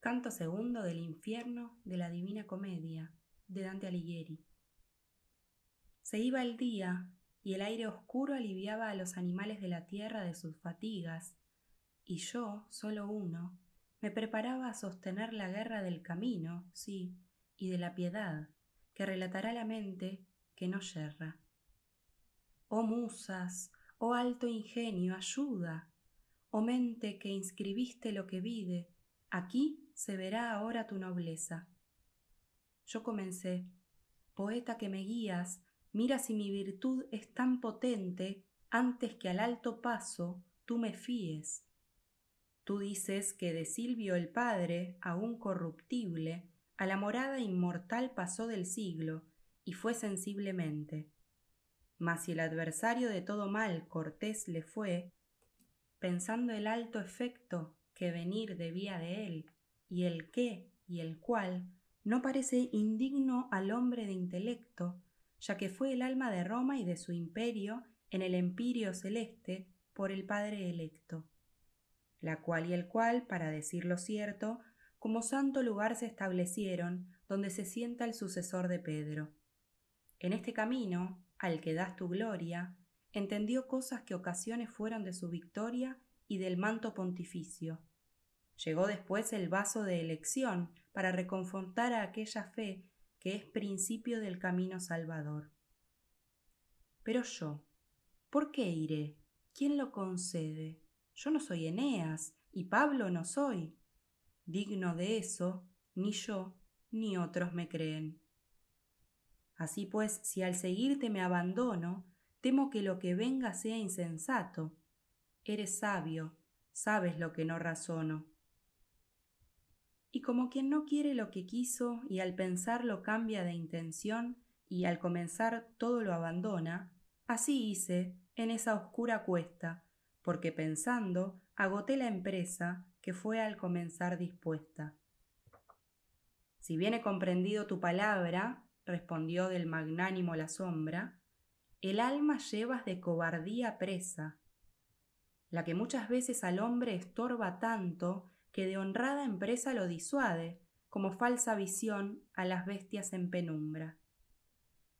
Canto segundo del infierno de la Divina Comedia de Dante Alighieri. Se iba el día y el aire oscuro aliviaba a los animales de la tierra de sus fatigas, y yo, solo uno, me preparaba a sostener la guerra del camino, sí, y de la piedad, que relatará la mente que no yerra. Oh musas, oh alto ingenio, ayuda, oh mente que inscribiste lo que vide, aquí se verá ahora tu nobleza. Yo comencé, poeta que me guías, mira si mi virtud es tan potente antes que al alto paso tú me fíes. Tú dices que de Silvio el padre, aún corruptible, a la morada inmortal pasó del siglo, y fue sensiblemente. Mas si el adversario de todo mal cortés le fue, pensando el alto efecto que venir debía de él, y el qué y el cuál no parece indigno al hombre de intelecto, ya que fue el alma de Roma y de su imperio en el empirio celeste por el Padre electo, la cual y el cual, para decir lo cierto, como santo lugar se establecieron donde se sienta el sucesor de Pedro. En este camino, al que das tu gloria, entendió cosas que ocasiones fueron de su victoria y del manto pontificio, Llegó después el vaso de elección para reconfortar a aquella fe que es principio del camino salvador. Pero yo, ¿por qué iré? ¿Quién lo concede? Yo no soy Eneas y Pablo no soy. Digno de eso, ni yo ni otros me creen. Así pues, si al seguirte me abandono, temo que lo que venga sea insensato. Eres sabio, sabes lo que no razono y como quien no quiere lo que quiso y al pensarlo cambia de intención y al comenzar todo lo abandona, así hice en esa oscura cuesta, porque pensando agoté la empresa que fue al comenzar dispuesta. Si bien he comprendido tu palabra, respondió del magnánimo la sombra, el alma llevas de cobardía presa, la que muchas veces al hombre estorba tanto que de honrada empresa lo disuade, como falsa visión a las bestias en penumbra.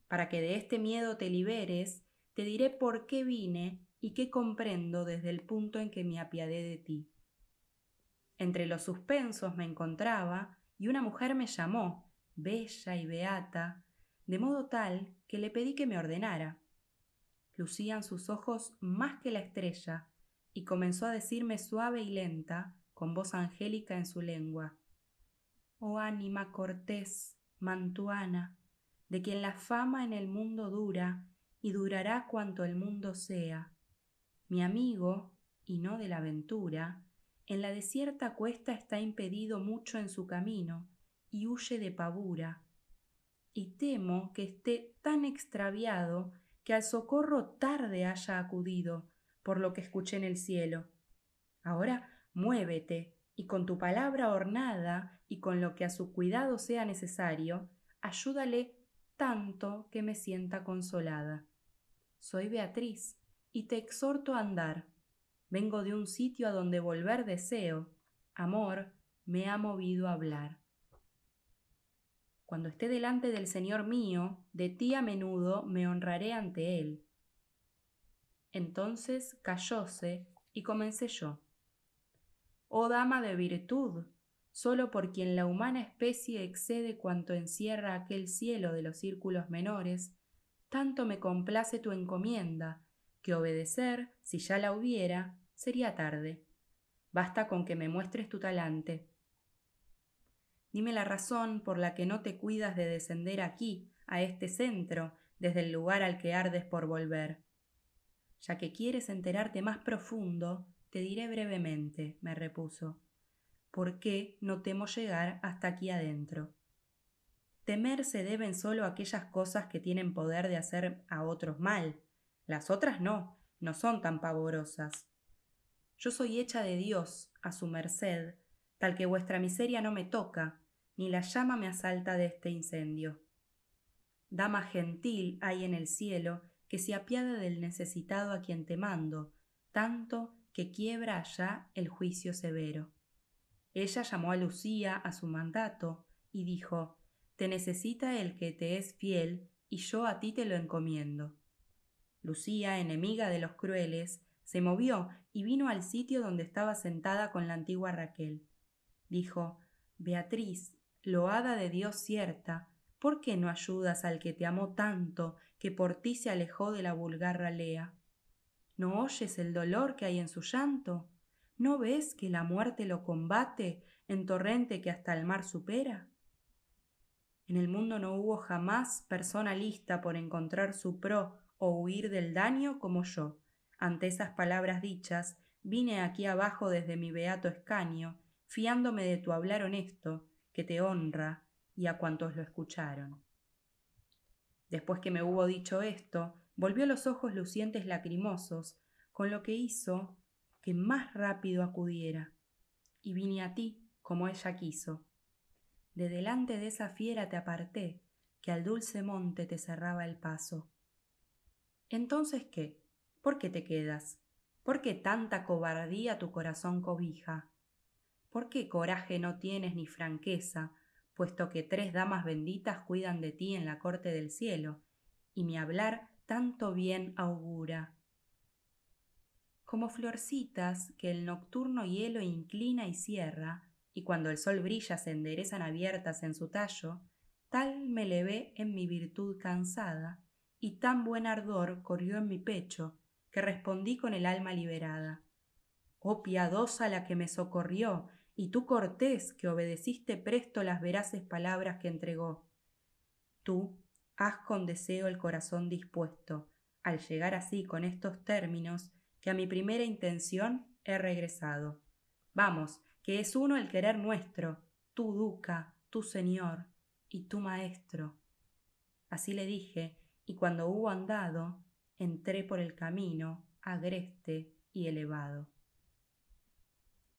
Para que de este miedo te liberes, te diré por qué vine y qué comprendo desde el punto en que me apiadé de ti. Entre los suspensos me encontraba y una mujer me llamó, bella y beata, de modo tal que le pedí que me ordenara. Lucían sus ojos más que la estrella, y comenzó a decirme suave y lenta, con voz angélica en su lengua. Oh ánima cortés, mantuana, de quien la fama en el mundo dura y durará cuanto el mundo sea. Mi amigo, y no de la aventura, en la desierta cuesta está impedido mucho en su camino y huye de pavura. Y temo que esté tan extraviado que al socorro tarde haya acudido, por lo que escuché en el cielo. Ahora muévete y con tu palabra ornada y con lo que a su cuidado sea necesario, ayúdale tanto que me sienta consolada. Soy Beatriz y te exhorto a andar. Vengo de un sitio a donde volver deseo. Amor me ha movido a hablar. Cuando esté delante del Señor mío, de ti a menudo me honraré ante Él. Entonces callóse y comencé yo oh dama de virtud, solo por quien la humana especie excede cuanto encierra aquel cielo de los círculos menores, tanto me complace tu encomienda, que obedecer, si ya la hubiera, sería tarde. Basta con que me muestres tu talante. Dime la razón por la que no te cuidas de descender aquí, a este centro, desde el lugar al que ardes por volver. Ya que quieres enterarte más profundo, te diré brevemente, me repuso, por qué no temo llegar hasta aquí adentro. Temer se deben solo aquellas cosas que tienen poder de hacer a otros mal. Las otras no, no son tan pavorosas. Yo soy hecha de Dios, a su merced, tal que vuestra miseria no me toca, ni la llama me asalta de este incendio. Dama gentil hay en el cielo que se apiada del necesitado a quien te mando, tanto que quiebra allá el juicio severo. Ella llamó a Lucía a su mandato y dijo, Te necesita el que te es fiel, y yo a ti te lo encomiendo. Lucía, enemiga de los crueles, se movió y vino al sitio donde estaba sentada con la antigua Raquel. Dijo, Beatriz, loada de Dios cierta, ¿por qué no ayudas al que te amó tanto, que por ti se alejó de la vulgar ralea? ¿No oyes el dolor que hay en su llanto? ¿No ves que la muerte lo combate en torrente que hasta el mar supera? En el mundo no hubo jamás persona lista por encontrar su pro o huir del daño como yo. Ante esas palabras dichas, vine aquí abajo desde mi beato escaño, fiándome de tu hablar honesto, que te honra, y a cuantos lo escucharon. Después que me hubo dicho esto, volvió los ojos lucientes lacrimosos, con lo que hizo que más rápido acudiera, y vine a ti como ella quiso. De delante de esa fiera te aparté, que al dulce monte te cerraba el paso. Entonces, ¿qué? ¿Por qué te quedas? ¿Por qué tanta cobardía tu corazón cobija? ¿Por qué coraje no tienes ni franqueza, puesto que tres damas benditas cuidan de ti en la corte del cielo, y mi hablar tanto bien augura? Como florcitas que el nocturno hielo inclina y cierra, y cuando el sol brilla se enderezan abiertas en su tallo, tal me levé en mi virtud cansada, y tan buen ardor corrió en mi pecho, que respondí con el alma liberada. Oh piadosa la que me socorrió, y tú cortés que obedeciste presto las veraces palabras que entregó. Tú haz con deseo el corazón dispuesto, al llegar así con estos términos, que a mi primera intención he regresado. Vamos, que es uno el querer nuestro, tú duca, tu señor y tu maestro. Así le dije, y cuando hubo andado, entré por el camino agreste y elevado.